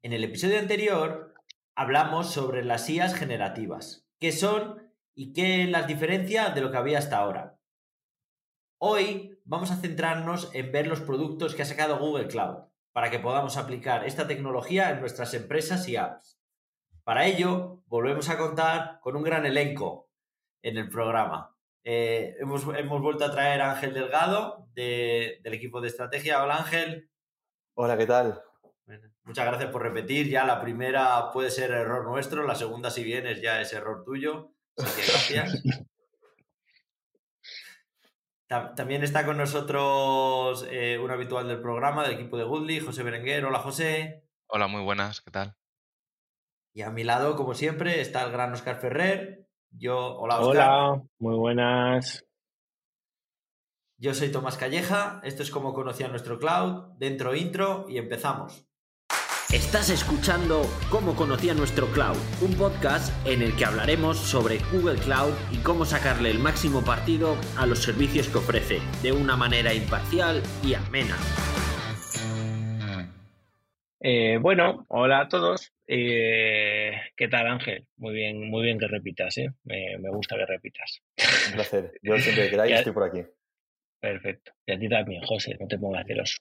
En el episodio anterior hablamos sobre las IAs generativas, qué son y qué las diferencia de lo que había hasta ahora. Hoy vamos a centrarnos en ver los productos que ha sacado Google Cloud para que podamos aplicar esta tecnología en nuestras empresas y apps. Para ello, volvemos a contar con un gran elenco en el programa. Eh, hemos, vuelto a traer a Ángel Delgado del equipo de estrategia. Hola Ángel. Hola, ¿qué tal? Muchas gracias por repetir. Ya la primera puede ser error nuestro, la segunda, si vienes, ya es error tuyo. Así que gracias. También está con nosotros eh, un habitual del programa, del equipo de Goodly, José Berenguer. Hola, José. Hola, muy buenas, ¿qué tal? Y a mi lado, como siempre, está el gran Oscar Ferrer. Yo, hola, Oscar. Hola, muy buenas. Yo soy Tomás Calleja, esto es como conocía nuestro cloud, dentro intro y empezamos. Estás escuchando Cómo conocía nuestro cloud, un podcast en el que hablaremos sobre Google Cloud y cómo sacarle el máximo partido a los servicios que ofrece, de una manera imparcial y amena. Eh, bueno, hola a todos. Eh, ¿Qué tal, Ángel? Muy bien, muy bien que repitas, ¿eh? Me, me gusta que repitas. Un placer. Yo siempre que queráis estoy por aquí. Perfecto. Y a ti también, José, no te pongas celoso.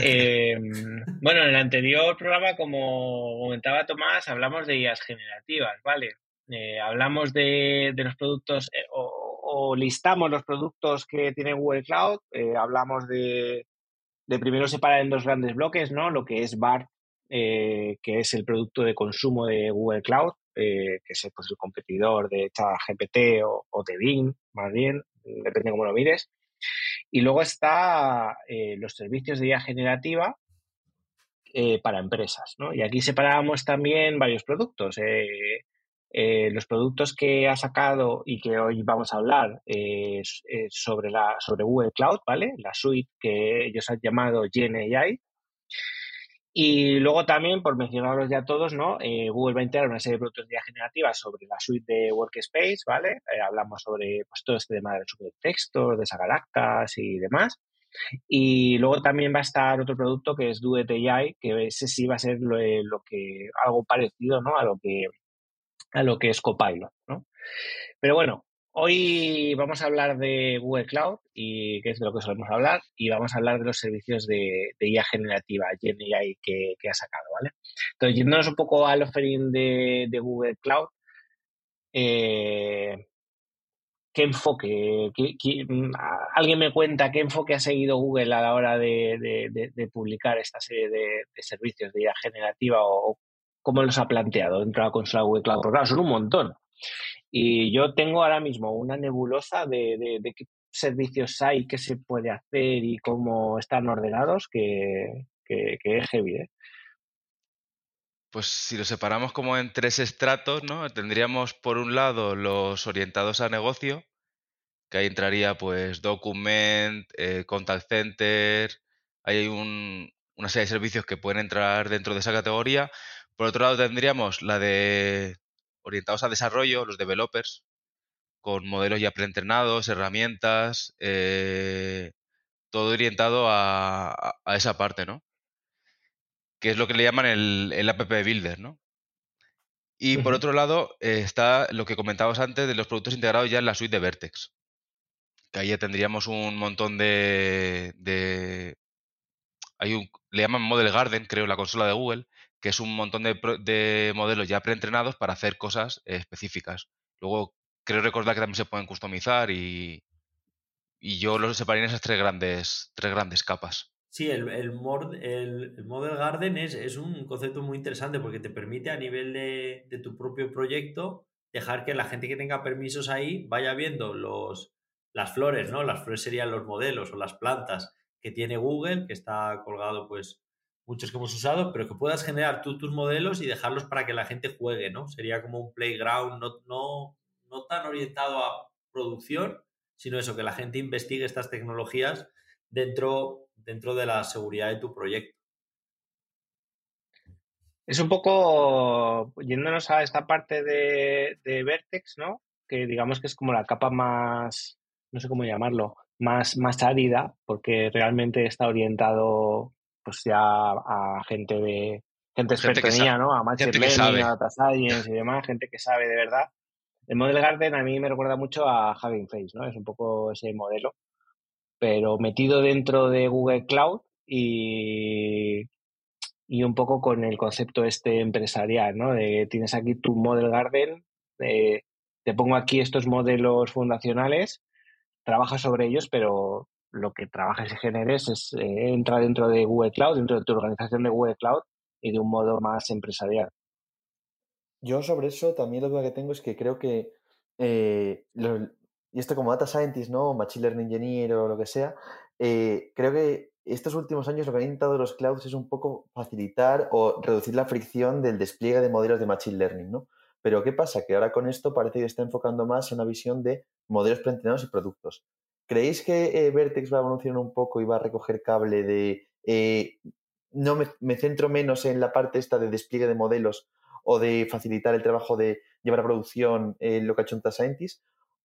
Eh, bueno, en el anterior programa, como comentaba Tomás, hablamos de IAS generativas, ¿vale? Eh, hablamos de, los productos eh, o, listamos los productos que tiene Google Cloud, hablamos de, de, primero separar en dos grandes bloques, ¿no? Lo que es BART, que es el producto de consumo de Google Cloud, que es pues, el competidor de ChatGPT o, o de Bing, más bien, depende cómo lo mires. Y luego está eh, los servicios de IA generativa eh, para empresas. ¿no? Y aquí separamos también varios productos. Eh, los productos que ha sacado y que hoy vamos a hablar sobre, la, sobre Google Cloud, ¿vale? La suite que ellos han llamado Gen AI y luego también, por mencionarlos ya todos, ¿no? Eh, Google va a integrar una serie de productos de generativa sobre la suite de Workspace, ¿vale? Eh, hablamos sobre pues, todo este tema de textos, de sacar actas y demás. Y luego también va a estar otro producto que es Duet AI, que ese sí va a ser lo, eh, lo que, algo parecido, ¿no? A lo que, a lo que es Copilot, ¿no? Pero bueno, Hoy vamos a hablar de Google Cloud y que es de lo que solemos hablar y vamos a hablar de los servicios de, IA generativa, que, ha sacado, ¿vale? Entonces, yéndonos un poco al offering de, Google Cloud, eh, ¿qué enfoque? ¿Alguien me cuenta qué enfoque ha seguido Google a la hora de, publicar esta serie de, servicios de IA generativa o, cómo los ha planteado dentro de la consola Google Cloud? Porque claro, son un montón. Y yo tengo ahora mismo una nebulosa de, qué servicios hay, qué se puede hacer y cómo están ordenados, que, es heavy. ¿eh? Pues si lo separamos como en tres estratos, ¿no? Tendríamos por un lado los orientados a negocio, que ahí entraría pues Document, eh, Contact Center, hay una serie de servicios que pueden entrar dentro de esa categoría. Por otro lado tendríamos la de orientados a desarrollo, los developers, con modelos ya preentrenados, herramientas, eh, todo orientado a, esa parte, ¿no? Que es lo que le llaman el, el app builder, ¿no? Y por otro lado eh, está lo que comentabas antes de los productos integrados ya en la suite de Vertex. Que ahí ya tendríamos un montón de, de hay un, le llaman Model Garden, creo, la consola de Google, que es un montón de, modelos ya preentrenados para hacer cosas específicas. Luego, creo recordar que también se pueden customizar y, yo los separé en esas tres grandes, tres grandes capas. Sí, el, el, Model Garden es, un concepto muy interesante porque te permite a nivel de, de, tu propio proyecto dejar que la gente que tenga permisos ahí vaya viendo los, las flores, ¿no? Las flores serían los modelos o las plantas que tiene Google, que está colgado pues muchos que hemos usado, pero que puedas generar tú tus modelos y dejarlos para que la gente juegue, ¿no? Sería como un playground no, no, no tan orientado a producción, sino eso, que la gente investigue estas tecnologías dentro, dentro de la seguridad de tu proyecto. Es un poco, yéndonos a esta parte de, Vertex, ¿no? Que digamos que es como la capa más, no sé cómo llamarlo, más, más árida, porque realmente está orientado pues ya a gente de, gente experta ¿no? A Machine Learning, a Data Science y demás, gente que sabe de verdad. El Model Garden a mí me recuerda mucho a Hugging Face, ¿no? Es un poco ese modelo, pero metido dentro de Google Cloud y, y un poco con el concepto este empresarial, ¿no? De tienes aquí tu Model Garden, te pongo aquí estos modelos fundacionales, trabaja sobre ellos, pero lo que trabajes y generes es, eh, entra dentro de Google Cloud, dentro de tu organización de Google Cloud y de un modo más empresarial. Yo sobre eso también la duda que tengo es que creo que, eh, y esto como data scientist, ¿no? Machine Learning Engineer o lo que sea, eh, creo que estos últimos años lo que han intentado los clouds es un poco facilitar o reducir la fricción del despliegue de modelos de Machine Learning, ¿no? Pero ¿qué pasa? Que ahora con esto parece que está enfocando más en una visión de modelos preentrenados y productos. ¿Creéis que eh, Vertex va a evolucionar un poco y va a recoger cable de... Eh, no me, centro menos en la parte esta de despliegue de modelos o de facilitar el trabajo de llevar a producción eh, lo que ha hecho Scientist?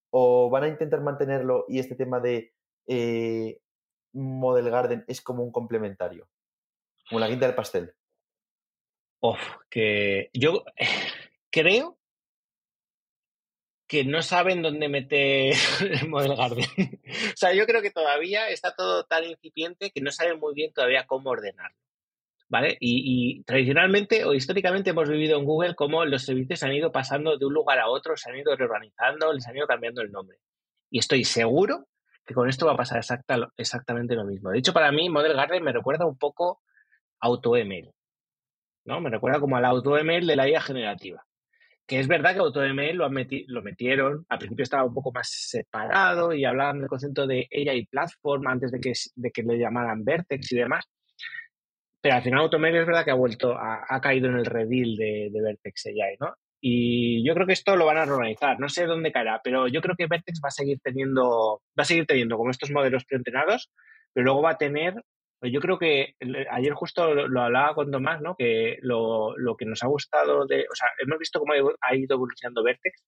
¿O van a intentar mantenerlo y este tema de Model Garden es como un complementario? Como la guinda del pastel. Uf, que yo creo que no saben dónde meter el Model Garden. o sea, yo creo que todavía está todo tan incipiente que no saben muy bien todavía cómo ordenarlo. ¿Vale? Y, tradicionalmente o históricamente hemos vivido en Google cómo los servicios han ido pasando de un lugar a otro, se han ido reorganizando, les han ido cambiando el nombre. Y estoy seguro que con esto va a pasar exactamente lo mismo. De hecho, para mí, Model Garden me recuerda un poco a AutoML. ¿no? Me recuerda como al AutoML de la IA generativa que es verdad que AutoML lo, lo metieron, al principio estaba un poco más separado y hablaban del concepto de AI Platform antes de que, de que le llamaran Vertex y demás. Pero al final AutoML es verdad que ha vuelto, ha, caído en el redil de, Vertex AI, ¿no? Y yo creo que esto lo van a reorganizar, no sé dónde caerá, pero yo creo que Vertex va a seguir teniendo, va a seguir teniendo como estos modelos preentrenados, pero luego va a tener yo creo que ayer justo lo, hablaba con Tomás, ¿no? Que lo, que nos ha gustado de, o sea, hemos visto cómo ha ido evolucionando Vertex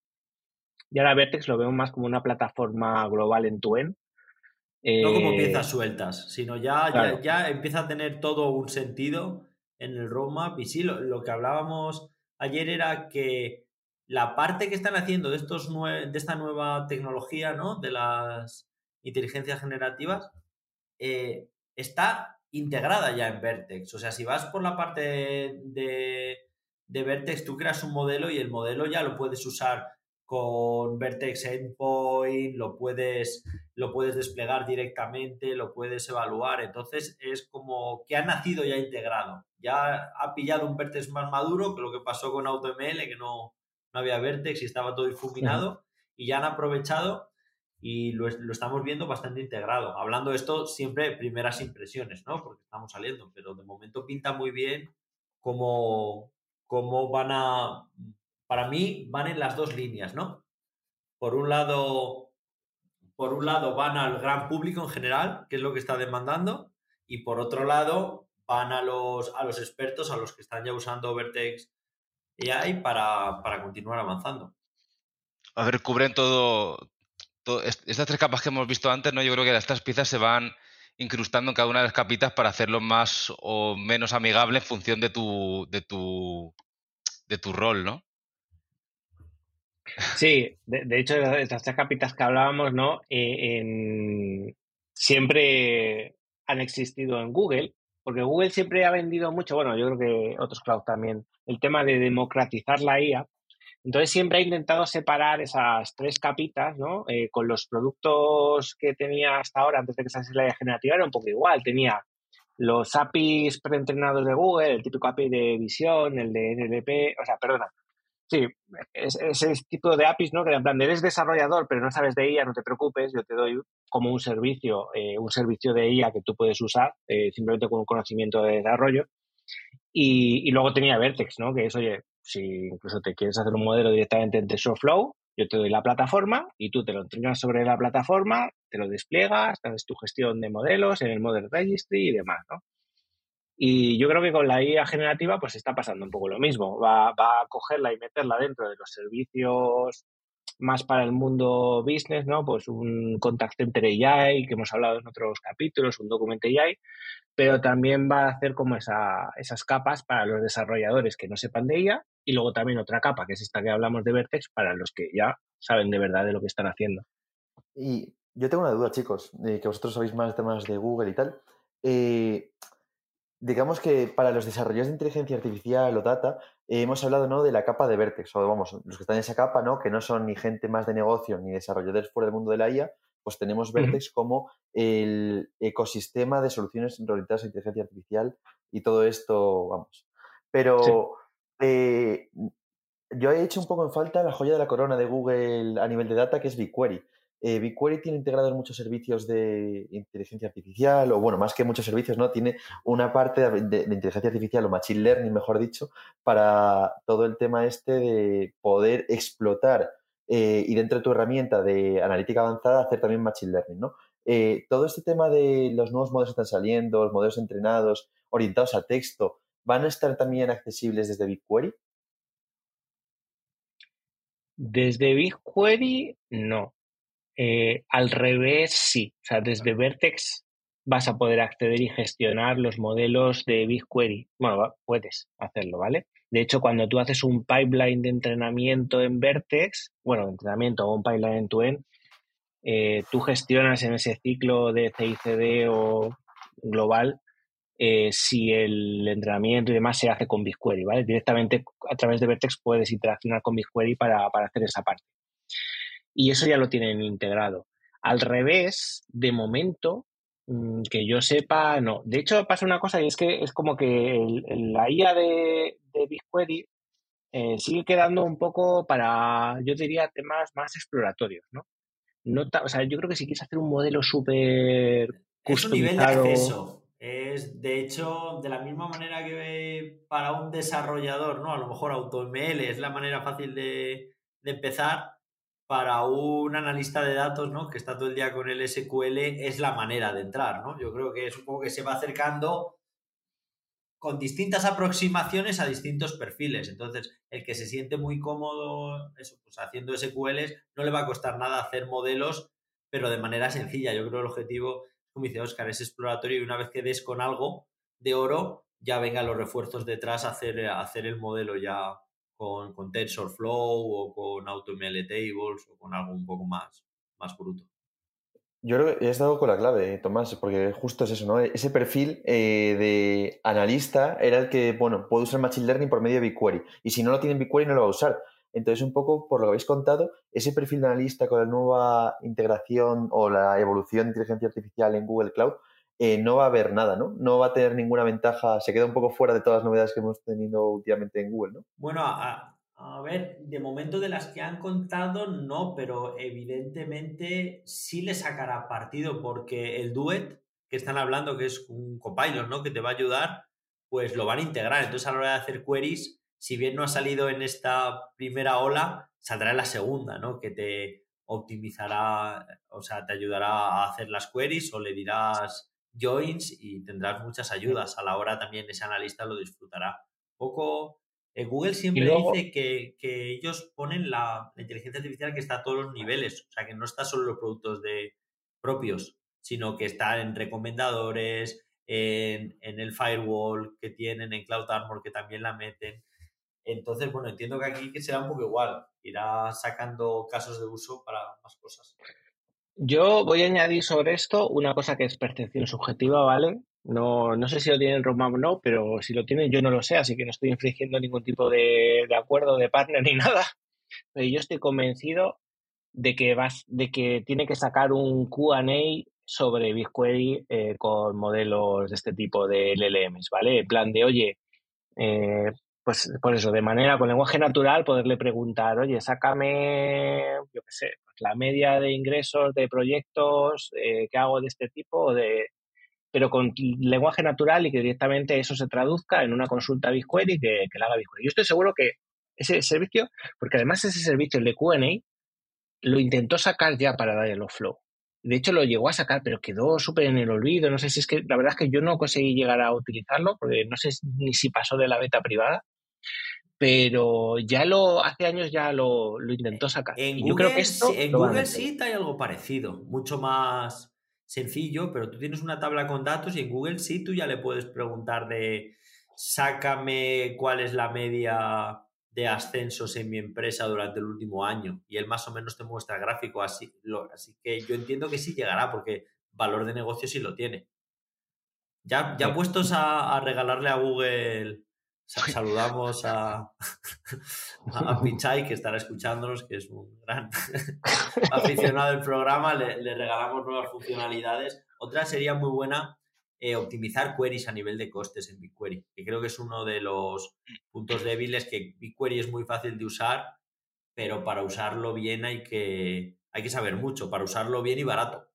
y ahora Vertex lo vemos más como una plataforma global en tu en. no como eh, piezas sueltas, sino ya, ya, empieza a tener todo un sentido en el roadmap. Y sí, lo, que hablábamos ayer era que la parte que están haciendo de, estos de esta nueva tecnología, ¿no? De las inteligencias generativas, eh, está integrada ya en Vertex. O sea, si vas por la parte de, de, Vertex, tú creas un modelo y el modelo ya lo puedes usar con Vertex Endpoint, lo puedes, lo puedes desplegar directamente, lo puedes evaluar. Entonces es como que ha nacido ya integrado. Ya ha pillado un Vertex más maduro que lo que pasó con AutoML, que no, no había Vertex y estaba todo difuminado. Y ya han aprovechado y lo, estamos viendo bastante integrado. Hablando de esto, siempre primeras impresiones, ¿no? Porque estamos saliendo, pero de momento pinta muy bien cómo, cómo van a... Para mí van en las dos líneas, ¿no? Por un lado, por un lado van al gran público en general, que es lo que está demandando, y por otro lado van a los, a los expertos, a los que están ya usando Vertex AI para, para continuar avanzando. A ver, cubren todo, estas tres capas que hemos visto antes, ¿no? Yo creo que estas piezas se van incrustando en cada una de las capitas para hacerlo más o menos amigable en función de tu, de tu, de tu rol, ¿no? Sí, de, hecho, estas tres capitas que hablábamos, ¿no? Eh, siempre han existido en Google, porque Google siempre ha vendido mucho, bueno, yo creo que otros cloud también, el tema de democratizar la IA entonces siempre he intentado separar esas tres capitas, ¿no? Eh, con los productos que tenía hasta ahora, antes de que saliese la idea generativa, era un poco igual. Tenía los APIs preentrenados de Google, el típico API de visión, el de NLP, o sea, perdona. Sí, ese tipo de APIs, ¿no? Que en plan, eres desarrollador, pero no sabes de IA, no te preocupes, yo te doy como un servicio, eh, un servicio de IA que tú puedes usar eh, simplemente con un conocimiento de desarrollo. Y, luego tenía Vertex, ¿no? Que es, oye, si incluso te quieres hacer un modelo directamente en TensorFlow, yo te doy la plataforma y tú te lo entrenas sobre la plataforma, te lo despliegas, haces tu gestión de modelos en el Model Registry y demás, ¿no? Y yo creo que con la IA generativa pues está pasando un poco lo mismo. Va, va a cogerla y meterla dentro de los servicios más para el mundo business, ¿no? Pues un contact center AI, que hemos hablado en otros capítulos, un document AI, pero también va a hacer como esa, esas capas para los desarrolladores que no sepan de ella y luego también otra capa, que es esta que hablamos de Vertex, para los que ya saben de verdad de lo que están haciendo. Y yo tengo una duda, chicos, que vosotros sabéis más temas de Google y tal. Eh, digamos que para los desarrollos de inteligencia artificial o data, eh, hemos hablado ¿no? de la capa de Vertex, o vamos, los que están en esa capa, ¿no? que no son ni gente más de negocio ni desarrolladores fuera del mundo de la IA, pues tenemos Vertex como el ecosistema de soluciones orientadas a inteligencia artificial y todo esto, vamos. Pero eh, yo he hecho un poco en falta la joya de la corona de Google a nivel de data, que es BigQuery. Eh, BigQuery tiene integrados muchos servicios de inteligencia artificial, o bueno, más que muchos servicios, ¿no? Tiene una parte de, inteligencia artificial o machine learning, mejor dicho, para todo el tema este de poder explotar eh, y dentro de tu herramienta de analítica avanzada hacer también machine learning, ¿no? Eh, todo este tema de los nuevos modelos que están saliendo, los modelos entrenados, orientados a texto, ¿van a estar también accesibles desde BigQuery? Desde BigQuery, no. Eh, al revés, sí. O sea, desde Vertex vas a poder acceder y gestionar los modelos de BigQuery. Bueno, puedes hacerlo, ¿vale? De hecho, cuando tú haces un pipeline de entrenamiento en Vertex, bueno, entrenamiento o un pipeline en tu end, eh, tú gestionas en ese ciclo de CICD o global eh, si el entrenamiento y demás se hace con BigQuery, ¿vale? Directamente a través de Vertex puedes interaccionar con BigQuery para, para hacer esa parte y eso ya lo tienen integrado. Al revés, de momento, mm, que yo sepa, no. De hecho, pasa una cosa y es que es como que la IA de, BigQuery eh, sigue quedando un poco para, yo diría, temas más exploratorios, ¿no? no o sea, yo creo que si quieres hacer un modelo súper Es un nivel de acceso. Es, de hecho, de la misma manera que para un desarrollador, ¿no? A lo mejor AutoML es la manera fácil de, de empezar para un analista de datos, ¿no? Que está todo el día con el SQL, es la manera de entrar, ¿no? Yo creo que es que se va acercando con distintas aproximaciones a distintos perfiles. Entonces, el que se siente muy cómodo eso, pues haciendo SQLs, no le va a costar nada hacer modelos, pero de manera sencilla. Yo creo que el objetivo, como dice Oscar, es exploratorio y una vez que des con algo de oro, ya vengan los refuerzos detrás a hacer el modelo ya con, con TensorFlow o con AutoML Tables o con algo un poco más, más bruto. Yo creo que has dado con la clave, Tomás, porque justo es eso, ¿no? Ese perfil eh, de analista era el que, bueno, puede usar Machine Learning por medio de BigQuery. Y si no lo tiene en BigQuery, no lo va a usar. Entonces, un poco por lo que habéis contado, ese perfil de analista con la nueva integración o la evolución de inteligencia artificial en Google Cloud, eh, no va a haber nada, ¿no? No va a tener ninguna ventaja, se queda un poco fuera de todas las novedades que hemos tenido últimamente en Google, ¿no? Bueno, a, ver, de momento de las que han contado, no, pero evidentemente sí le sacará partido porque el Duet que están hablando, que es un copilot, ¿no? Que te va a ayudar, pues lo van a integrar. Entonces, a la hora de hacer queries, si bien no ha salido en esta primera ola, saldrá en la segunda, ¿no? Que te optimizará, o sea, te ayudará a hacer las queries o le dirás joins y tendrás muchas ayudas. A la hora también ese analista lo disfrutará. Poco. Eh, Google siempre dice que, ellos ponen la, inteligencia artificial que está a todos los niveles. O sea, que no está solo en los productos de, propios, sino que está en recomendadores, en, en, el firewall que tienen, en Cloud Armor que también la meten. Entonces, bueno, entiendo que aquí será un poco igual. Irá sacando casos de uso para más cosas. Yo voy a añadir sobre esto una cosa que es percepción subjetiva, ¿vale? No, no sé si lo tienen Roadmap o no, pero si lo tienen yo no lo sé, así que no estoy infringiendo ningún tipo de, acuerdo de partner ni nada. Pero yo estoy convencido de que vas, de que tiene que sacar un QA sobre BigQuery eh, con modelos de este tipo de LLMs, ¿vale? En plan de, oye, eh, pues por eso, de manera con lenguaje natural, poderle preguntar, oye, sácame, yo qué sé, la media de ingresos de proyectos eh, que hago de este tipo, de, pero con lenguaje natural y que directamente eso se traduzca en una consulta BigQuery que, que la haga BigQuery. Yo estoy seguro que ese servicio, porque además ese servicio, el de QA, lo intentó sacar ya para Dialogflow. De hecho, lo llegó a sacar, pero quedó súper en el olvido. No sé si es que, la verdad es que yo no conseguí llegar a utilizarlo, porque no sé ni si pasó de la beta privada. pero ya lo hace años ya lo, intentó sacar. En Google, en Google sí hay algo parecido, mucho más sencillo, pero tú tienes una tabla con datos y en Google sí tú ya le puedes preguntar de sácame cuál es la media de ascensos en mi empresa durante el último año y él más o menos te muestra gráfico así, así que yo entiendo que sí llegará porque valor de negocio sí lo tiene. Ya, ya puestos a regalarle a Google Saludamos a, a Pichai, que estará escuchándonos, que es un gran aficionado del programa. Le, regalamos nuevas funcionalidades. Otra sería muy buena eh, optimizar queries a nivel de costes en BigQuery, que creo que es uno de los puntos débiles, que BigQuery es muy fácil de usar, pero para usarlo bien hay que, hay que saber mucho, para usarlo bien y barato.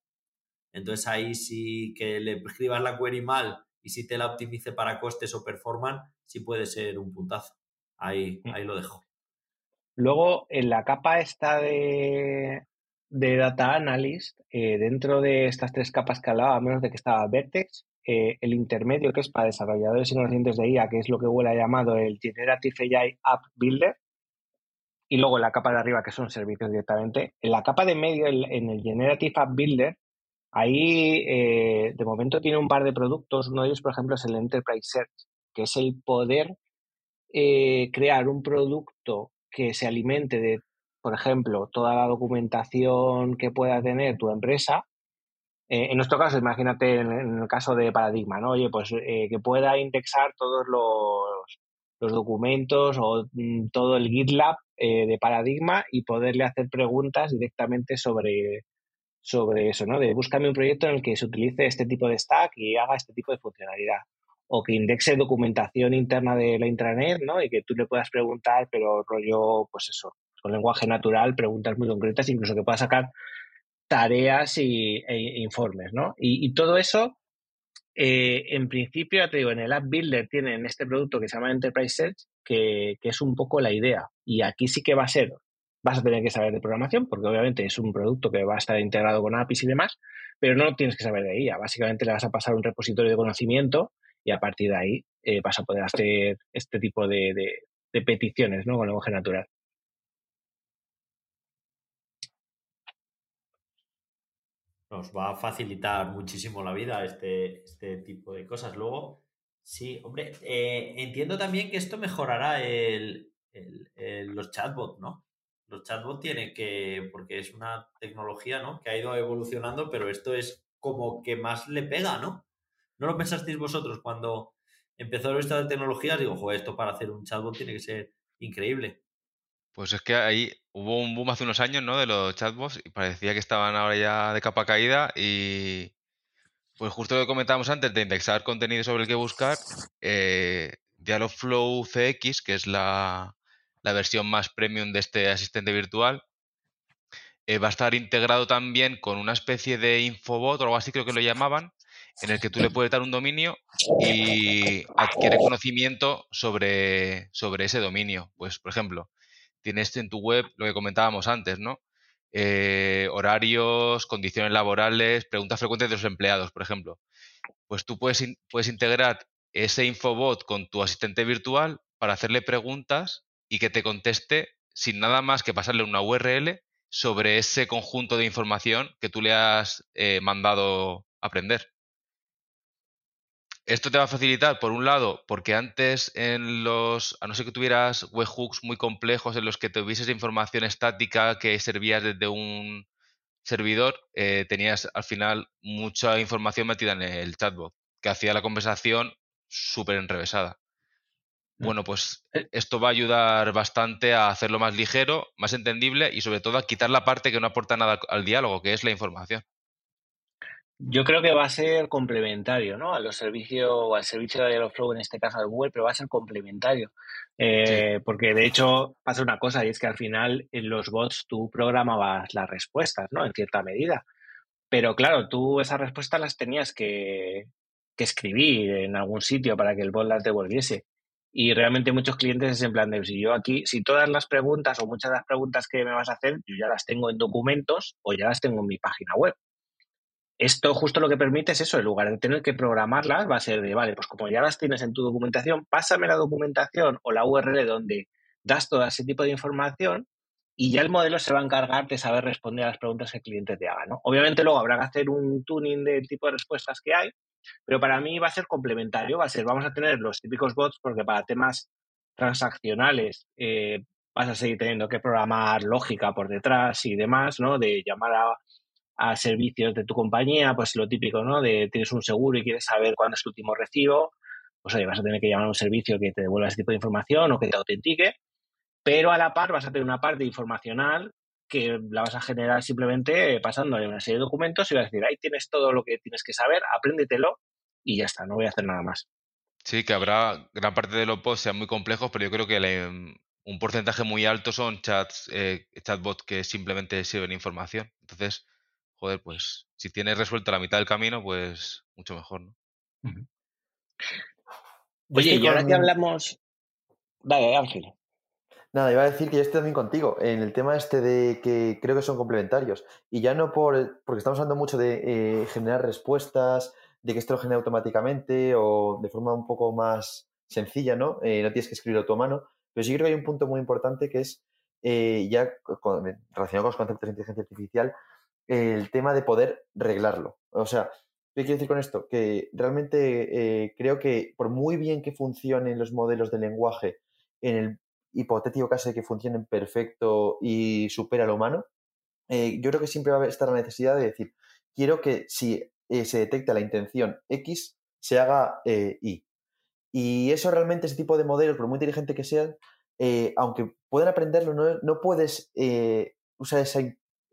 Entonces ahí sí que le escribas la query mal y si te la optimice para costes o performance, sí puede ser un puntazo. Ahí, mm. ahí lo dejo. Luego, en la capa esta de, de Data Analyst, eh, dentro de estas tres capas que hablaba, a menos de que estaba Vertex, eh, el intermedio que es para desarrolladores y conocimientos de IA, que es lo que Google ha llamado el Generative AI App Builder, y luego la capa de arriba, que son servicios directamente. En la capa de medio, en el Generative App Builder, ahí eh, de momento tiene un par de productos. Uno de ellos, por ejemplo, es el Enterprise Search, que es el poder eh, crear un producto que se alimente de, por ejemplo, toda la documentación que pueda tener tu empresa. Eh, en nuestro caso, imagínate en, el caso de Paradigma, ¿no? Oye, pues eh, que pueda indexar todos los, los documentos o mm, todo el GitLab de Paradigma y poderle hacer preguntas directamente sobre, sobre eso, ¿no? De búscame un proyecto en el que se utilice este tipo de stack y haga este tipo de funcionalidad o que indexe documentación interna de la intranet, ¿no? Y que tú le puedas preguntar, pero rollo, pues eso, con lenguaje natural, preguntas muy concretas, incluso que pueda sacar tareas y, e informes, ¿no? Y, todo eso, eh, en principio, ya te digo, en el App Builder tienen este producto que se llama Enterprise Search, que, que es un poco la idea. Y aquí sí que va a ser, vas a tener que saber de programación, porque obviamente es un producto que va a estar integrado con APIs y demás, pero no tienes que saber de ella. Básicamente le vas a pasar un repositorio de conocimiento y a partir de ahí eh, vas a poder hacer este tipo de, peticiones ¿no? con lenguaje natural. Nos va a facilitar muchísimo la vida este, este tipo de cosas. Luego, sí, hombre, eh, entiendo también que esto mejorará el, los chatbots, ¿no? Los chatbots tienen que, porque es una tecnología, ¿no? Que ha ido evolucionando, pero esto es como que más le pega, ¿no? ¿No lo pensasteis vosotros cuando empezó esto de tecnologías? Digo, joder, esto para hacer un chatbot tiene que ser increíble. Pues es que ahí hubo un boom hace unos años, ¿no? De los chatbots y parecía que estaban ahora ya de capa caída y pues justo lo que comentábamos antes de indexar contenido sobre el que buscar, eh, Dialogflow CX, que es la, la, versión más premium de este asistente virtual, eh, va a estar integrado también con una especie de infobot o algo así creo que lo llamaban, en el que tú le puedes dar un dominio y adquiere conocimiento sobre, sobre ese dominio. Pues, por ejemplo, tienes en tu web lo que comentábamos antes, ¿no? Eh, horarios, condiciones laborales, preguntas frecuentes de los empleados, por ejemplo. Pues tú puedes, puedes integrar ese infobot con tu asistente virtual para hacerle preguntas y que te conteste sin nada más que pasarle una URL sobre ese conjunto de información que tú le has eh, mandado aprender. Esto te va a facilitar, por un lado, porque antes en los, a no ser que tuvieras webhooks muy complejos en los que tuvieses información estática que servía desde un servidor, eh, tenías al final mucha información metida en el chatbot, que hacía la conversación súper enrevesada. Mm. Bueno, pues eh. esto va a ayudar bastante a hacerlo más ligero, más entendible y sobre todo a quitar la parte que no aporta nada al diálogo, que es la información. Yo creo que va a ser complementario, ¿no? A los servicios, o al servicio de Dialogflow, en este caso de Google, pero va a ser complementario. Eh, porque de hecho pasa una cosa, y es que al final en los bots tú programabas las respuestas, ¿no? En cierta medida. Pero claro, tú esas respuestas las tenías que, que escribir en algún sitio para que el bot las devolviese. Y realmente muchos clientes es en plan de si yo aquí, si todas las preguntas o muchas de las preguntas que me vas a hacer, yo ya las tengo en documentos o ya las tengo en mi página web. Esto justo lo que permite es eso, en lugar de tener que programarlas, va a ser de, vale, pues como ya las tienes en tu documentación, pásame la documentación o la URL donde das todo ese tipo de información y ya el modelo se va a encargar de saber responder a las preguntas que el cliente te haga. ¿no? Obviamente luego habrá que hacer un tuning del tipo de respuestas que hay, pero para mí va a ser complementario, va a ser, vamos a tener los típicos bots porque para temas transaccionales eh, vas a seguir teniendo que programar lógica por detrás y demás, ¿no? De llamar a, servicios de tu compañía, pues lo típico, ¿no? De tienes un seguro y quieres saber cuándo es tu último recibo, pues oye, vas a tener que llamar a un servicio que te devuelva ese tipo de información o que te autentique, pero a la par vas a tener una parte informacional que la vas a generar simplemente pasándole una serie de documentos y vas a decir, ahí tienes todo lo que tienes que saber, apréndetelo y ya está, no voy a hacer nada más. Sí, que habrá gran parte de los posts sean muy complejos, pero yo creo que un porcentaje muy alto son chats, eh, chatbots que simplemente sirven información. Entonces, joder, pues si tienes resuelto la mitad del camino, pues mucho mejor, ¿no? Oye, y ahora que hablamos. Dale, Ángel. Nada, iba a decir que yo estoy también contigo en el tema este de que creo que son complementarios. Y ya no por. porque estamos hablando mucho de eh, generar respuestas, de que esto lo genere automáticamente o de forma un poco más sencilla, ¿no? Eh, no tienes que escribirlo a tu mano. Pero sí creo que hay un punto muy importante que es, eh, ya relacionado con los conceptos de inteligencia artificial, el tema de poder reglarlo. O sea, ¿qué quiero decir con esto? Que realmente eh, creo que por muy bien que funcionen los modelos de lenguaje, en el hipotético caso de que funcionen perfecto y supera lo humano, eh, yo creo que siempre va a estar la necesidad de decir, quiero que si se detecta la intención X, se haga Y. Y eso realmente, ese tipo de modelos, por muy inteligente que sean, eh, aunque puedan aprenderlo, no, puedes eh, usar esa,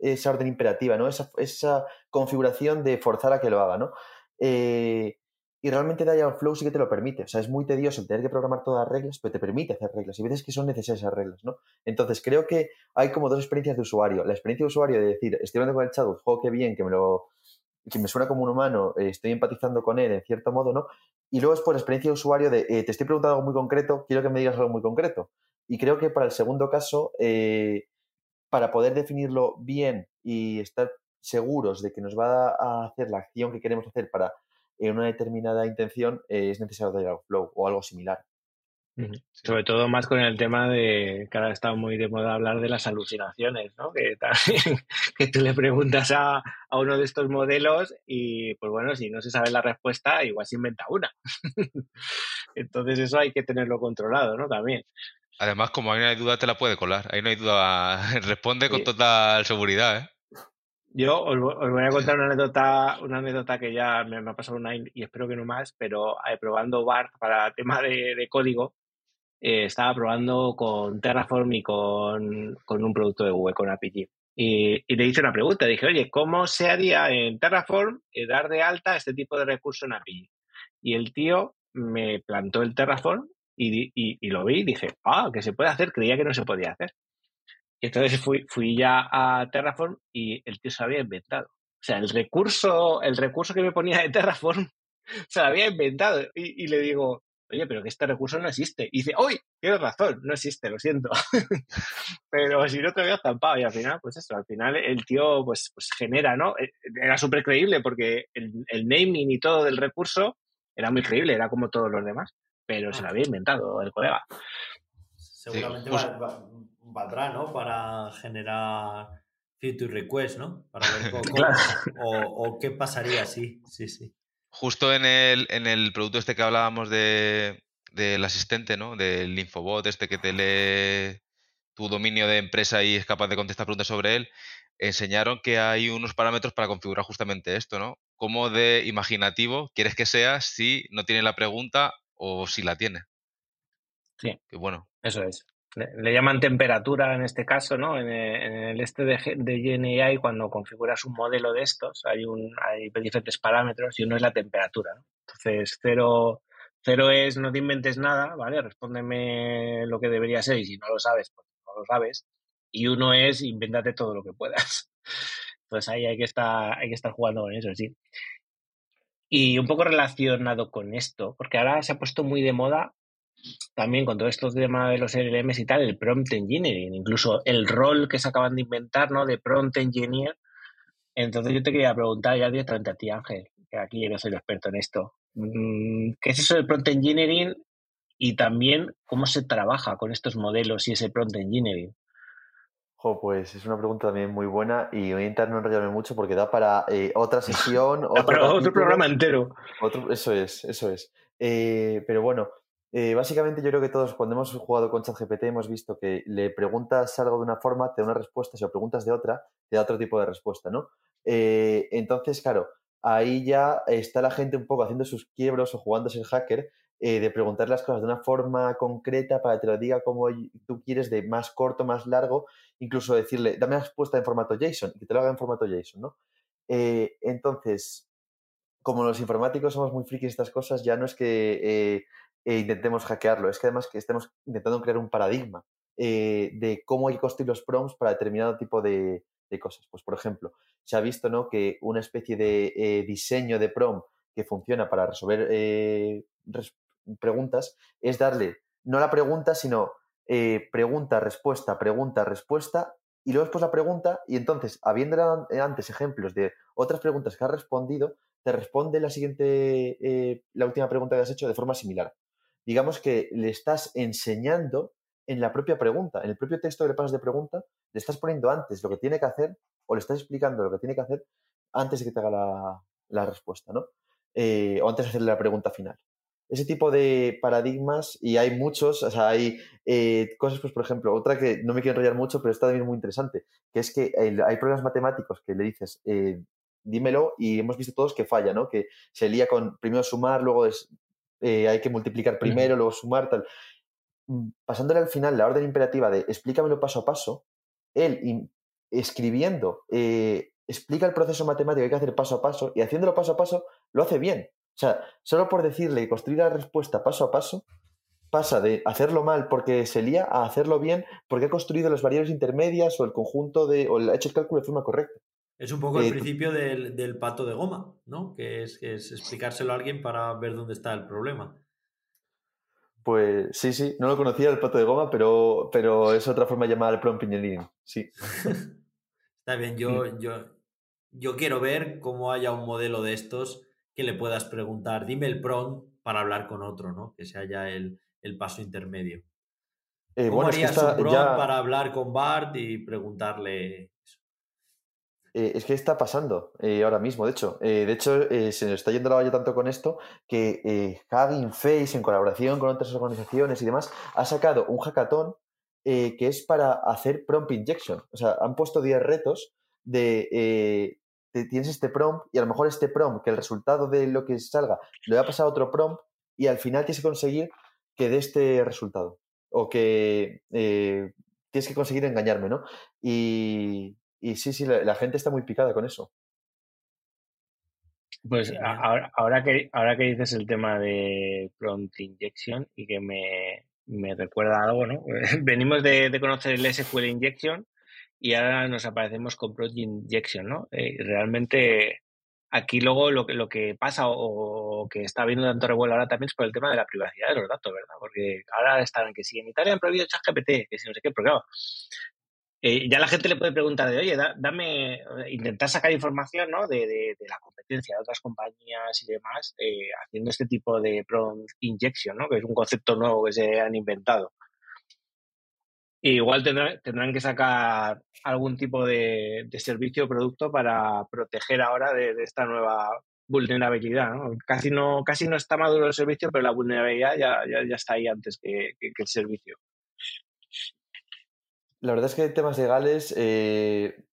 esa, orden imperativa, ¿no? Esa, esa, configuración de forzar a que lo haga, ¿no? Eh, y realmente Dialogflow sí que te lo permite. O sea, es muy tedioso tener que programar todas las reglas, pero te permite hacer reglas. Y veces que son necesarias esas reglas, ¿no? Entonces, creo que hay como dos experiencias de usuario. La experiencia de usuario de decir, estoy hablando con el chat, juego que bien, que me lo que me suena como un humano, estoy empatizando con él en cierto modo, ¿no? Y luego es por experiencia de usuario de, eh, te estoy preguntando algo muy concreto, quiero que me digas algo muy concreto. Y creo que para el segundo caso, eh, para poder definirlo bien y estar seguros de que nos va a hacer la acción que queremos hacer para eh, una determinada intención, es necesario flow o algo similar. Sobre todo más con el tema de que ahora está muy de moda hablar de las alucinaciones, ¿no? Que también que tú le preguntas a, a, uno de estos modelos y pues bueno, si no se sabe la respuesta, igual se inventa una. Entonces eso hay que tenerlo controlado, ¿no? También. Además, como ahí no hay duda, te la puede colar. Ahí no hay duda. Responde con total seguridad, ¿eh? Yo os, voy a contar una anécdota, una anécdota que ya me, ha pasado una y espero que no más, pero eh, probando BART para tema de, de código, eh, estaba probando con Terraform y con, un producto de Google, con API. Y, y, le hice una pregunta, dije, oye, ¿cómo se haría en Terraform eh, dar de alta este tipo de recurso en API? Y el tío me plantó el Terraform y, lo vi y dije, ah, que se puede hacer, creía que no se podía hacer. Y entonces fui, fui ya a Terraform y el tío se había inventado. O sea, el recurso, el recurso que me ponía de Terraform se había inventado. Y, le digo, oye, pero que este recurso no existe. Y dice, uy, tienes razón, no existe, lo siento. pero si no te había estampado y al final, pues eso, al final el tío pues, pues genera, ¿no? Eh, era súper creíble porque el, naming y todo del recurso era muy creíble, era como todos los demás, pero se lo había inventado el colega. Seguramente valdrá, ¿no? Para generar feature request, ¿no? Para ver o, o, qué pasaría, sí, sí, sí justo en el, en el producto este que hablábamos de, del asistente, ¿no? Del infobot, este que te lee tu dominio de empresa y es capaz de contestar preguntas sobre él, enseñaron que hay unos parámetros para configurar justamente esto, ¿no? Cómo de imaginativo quieres que sea si no tiene la pregunta o si la tiene. Sí. Que bueno. Eso es. Le, llaman temperatura en este caso, ¿no? En el, este de, de GNI, cuando configuras un modelo de estos, hay, un, hay diferentes parámetros y uno es la temperatura, ¿no? Entonces, cero, cero es no te inventes nada, ¿vale? Respóndeme lo que debería ser y si no lo sabes, pues no lo sabes. Y uno es invéntate todo lo que puedas. Entonces ahí hay que estar, hay que estar jugando con eso, sí. Y un poco relacionado con esto, porque ahora se ha puesto muy de moda también con todo esto tema de los LLMs y tal, el prompt engineering, incluso el rol que se acaban de inventar, ¿no? De prompt engineer, Entonces yo te quería preguntar ya directamente a ti, Ángel, que aquí yo no soy experto en esto. Mm, ¿Qué es eso del prompt engineering y también cómo se trabaja con estos modelos y ese prompt engineering? Pues es una pregunta también muy buena y voy a intentar no enrollarme mucho porque da para eh, otra sesión. otro, otro, programa entero. eso es, eso es. Eh, pero bueno, eh, básicamente yo creo que todos cuando hemos jugado con ChatGPT hemos visto que le preguntas algo de una forma, te da una respuesta, si lo preguntas de otra, te da otro tipo de respuesta, ¿no? entonces, claro, ahí ya está la gente un poco haciendo sus quiebros o jugándose el hacker eh, de preguntar las cosas de una forma concreta para que te lo diga como tú quieres, de más corto, más largo, incluso decirle, dame la respuesta en formato JSON, y que te lo haga en formato JSON, ¿no? Eh, entonces, como los informáticos somos muy frikis de estas cosas, ya no es que eh, intentemos hackearlo, es que además que estemos intentando crear un paradigma de cómo hay que construir los prompts para determinado tipo de, de, cosas. Pues, por ejemplo, se ha visto ¿no? que una especie de diseño de prompt que funciona para resolver preguntas es darle no la pregunta, sino eh, pregunta, respuesta, pregunta, respuesta, y luego después la pregunta, y entonces, habiendo antes ejemplos de otras preguntas que has respondido, te responde la siguiente, eh, la última pregunta que has hecho de forma similar. Digamos que le estás enseñando en la propia pregunta, en el propio texto que le pasas de pregunta, le estás poniendo antes lo que tiene que hacer o le estás explicando lo que tiene que hacer antes de que te haga la, respuesta, ¿no? Eh, o antes de hacerle la pregunta final ese tipo de paradigmas y hay muchos, o sea, hay eh, cosas, pues por ejemplo, otra que no me quiero enrollar mucho, pero está también muy interesante, que es que hay problemas matemáticos que le dices, eh, dímelo, y hemos visto todos que falla, ¿no? Que se lía con primero sumar, luego es, eh, hay que multiplicar primero, luego sumar, tal. Mm, pasándole al final la orden imperativa de explícamelo paso a paso, él escribiendo explica el proceso matemático que hay que hacer paso a paso y haciéndolo paso a paso lo hace bien. O sea, solo por decirle y construir la respuesta paso a paso, pasa de hacerlo mal porque se lía a hacerlo bien porque ha construido las variables intermedias o el conjunto de. o ha hecho el cálculo de forma correcta. Es un poco el eh, principio del, pato de goma, ¿no? Que es, explicárselo a alguien para ver dónde está el problema. Pues sí, sí, no lo conocía el pato de goma, pero, pero es otra forma de llamar prompt engineering, sí. Está bien, yo, mm. yo, yo quiero ver cómo haya un modelo de estos que le puedas preguntar, dime el prompt para hablar con otro, ¿no? Que sea ya el, paso intermedio. Eh, ¿Cómo harías un prompt para hablar con Bart y preguntarle eh, es que está pasando eh, ahora mismo, de hecho. de hecho, se nos está yendo la valla tanto con esto que Hugging Face, en colaboración con otras organizaciones y demás, ha sacado un hackathon que es para hacer prompt injection. O sea, han puesto 10 retos de tienes este prompt y a lo mejor este prompt, que el resultado de lo que salga lo va a pasar a otro prompt y al final tienes que conseguir que dé este resultado o que eh, tienes que conseguir engañarme, ¿no? Y, sí, sí, la, gente está muy picada con eso. Pues ahora, que, ahora que dices el tema de prompt injection y que me, me recuerda algo, ¿no? Venimos de, de conocer el SQL injection y ahora nos aparecemos con Project Injection, ¿no? Eh, realmente aquí luego lo que, lo que pasa o, que está habiendo tanto revuelo ahora también es por el tema de la privacidad de los datos, ¿verdad? Porque ahora están que si en Italia han prohibido ChatGPT, que si no sé qué, pero claro, eh, ya la gente le puede preguntar de, oye, dame, intentar sacar información, ¿no? De, de, la competencia de otras compañías y demás, eh, haciendo este tipo de prompt injection, ¿no? Que es un concepto nuevo que se han inventado igual tendrán, que sacar algún tipo de, servicio o producto para proteger ahora de, esta nueva vulnerabilidad. Casi, no, casi no está maduro el servicio, pero la vulnerabilidad ya, está ahí antes que, el servicio. La verdad es que en temas legales, eh,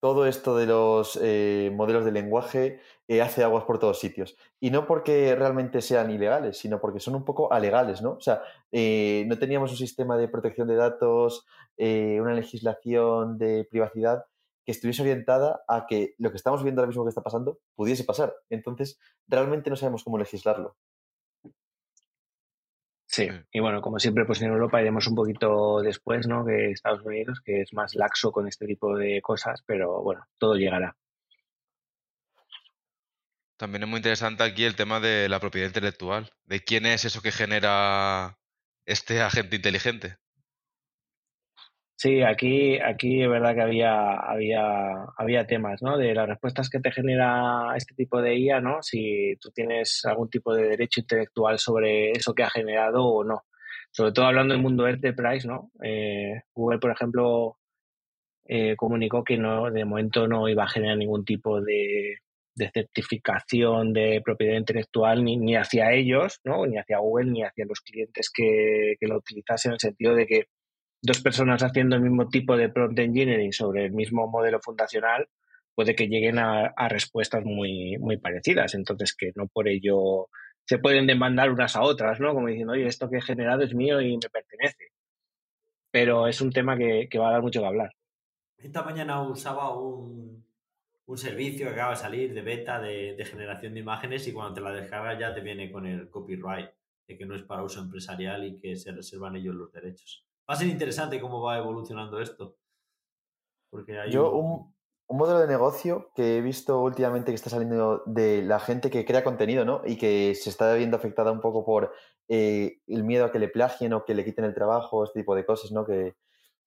todo esto de los eh, modelos de lenguaje eh, hace aguas por todos sitios. Y no porque realmente sean ilegales, sino porque son un poco alegales, ¿no? O sea, eh, no teníamos un sistema de protección de datos, una legislación de privacidad que estuviese orientada a que lo que estamos viendo ahora mismo que está pasando pudiese pasar. Entonces, realmente no sabemos cómo legislarlo. Sí, y bueno, como siempre, pues en Europa iremos un poquito después, ¿no? Que Estados Unidos, que es más laxo con este tipo de cosas, pero bueno, todo llegará. También es muy interesante aquí el tema de la propiedad intelectual, de quién es eso que genera este agente inteligente. Sí, aquí, aquí es verdad que había, había, había temas, ¿no? De las respuestas que te genera este tipo de IA, ¿no? Si tú tienes algún tipo de derecho intelectual sobre eso que ha generado o no. Sobre todo hablando del mundo enterprise, ¿no? Eh, Google, por ejemplo, eh, comunicó que no, de momento no iba a generar ningún tipo de, de certificación de propiedad intelectual ni, ni, hacia ellos, ¿no? Ni hacia Google, ni hacia los clientes que, que lo utilizasen, en el sentido de que dos personas haciendo el mismo tipo de prompt engineering sobre el mismo modelo fundacional, puede que lleguen a, a, respuestas muy, muy parecidas. Entonces, que no por ello se pueden demandar unas a otras, ¿no? Como diciendo, oye, esto que he generado es mío y me pertenece. Pero es un tema que, que va a dar mucho que hablar. Esta mañana usaba un, un servicio que acaba de salir de beta de, de, generación de imágenes y cuando te la descargas ya te viene con el copyright, de que no es para uso empresarial y que se reservan ellos los derechos va a ser interesante cómo va evolucionando esto. Porque hay Yo, un, un, modelo de negocio que he visto últimamente que está saliendo de la gente que crea contenido, ¿no? Y que se está viendo afectada un poco por eh, el miedo a que le plagien o que le quiten el trabajo, este tipo de cosas, ¿no? Que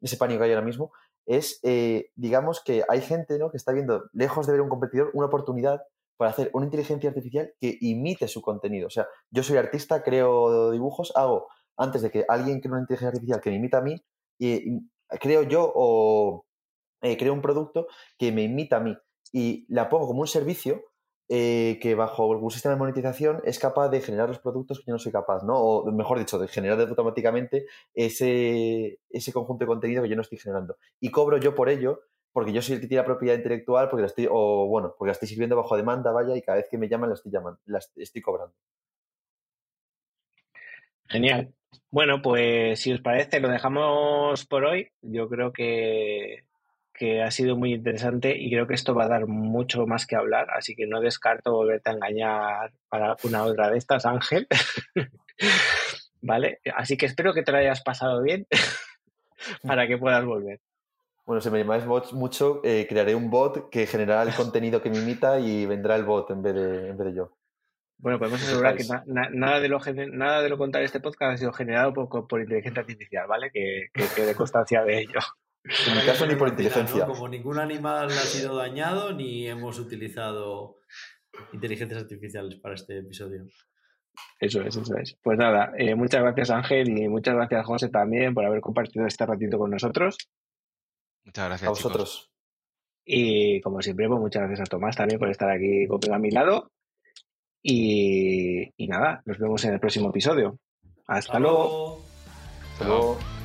ese pánico que hay ahora mismo. Es, eh, digamos, que hay gente, ¿no? Que está viendo, lejos de ver un competidor, una oportunidad para hacer una inteligencia artificial que imite su contenido. O sea, yo soy artista, creo dibujos, hago antes de que alguien cree una inteligencia artificial que me imita a mí, y, creo yo o eh, creo un producto que me imita a mí y la pongo como un servicio eh, que bajo un sistema de monetización es capaz de generar los productos que yo no soy capaz, ¿no? O mejor dicho, de generar automáticamente ese, ese conjunto de contenido que yo no estoy generando. Y cobro yo por ello, porque yo soy el que tiene la propiedad intelectual, porque la estoy, o bueno, porque la estoy sirviendo bajo demanda, vaya, y cada vez que me llaman la estoy llamando, la estoy cobrando. Genial. Bueno, pues si os parece, lo dejamos por hoy. Yo creo que, que, ha sido muy interesante y creo que esto va a dar mucho más que hablar, así que no descarto volverte a engañar para una otra de estas, Ángel. ¿Vale? Así que espero que te lo hayas pasado bien para que puedas volver. Bueno, si me llamáis bots mucho, eh, crearé un bot que generará el contenido que me imita y vendrá el bot en vez de, en vez de yo. Bueno, podemos asegurar que na, na, nada, de lo, nada de lo contar este podcast ha sido generado por, por inteligencia artificial, ¿vale? Que, que, que de constancia de ello. En mi caso, ni por inteligencia. ¿no? Como ningún animal ha sido dañado, ni hemos utilizado inteligencias artificiales para este episodio. Eso es, eso es. Pues nada, eh, muchas gracias Ángel y muchas gracias José también por haber compartido este ratito con nosotros. Muchas gracias. A vosotros. Chicos. Y como siempre, pues muchas gracias a Tomás también por estar aquí conmigo a mi lado. Y, y, nada, nos vemos en el próximo episodio. Hasta, Hasta luego. Hasta luego.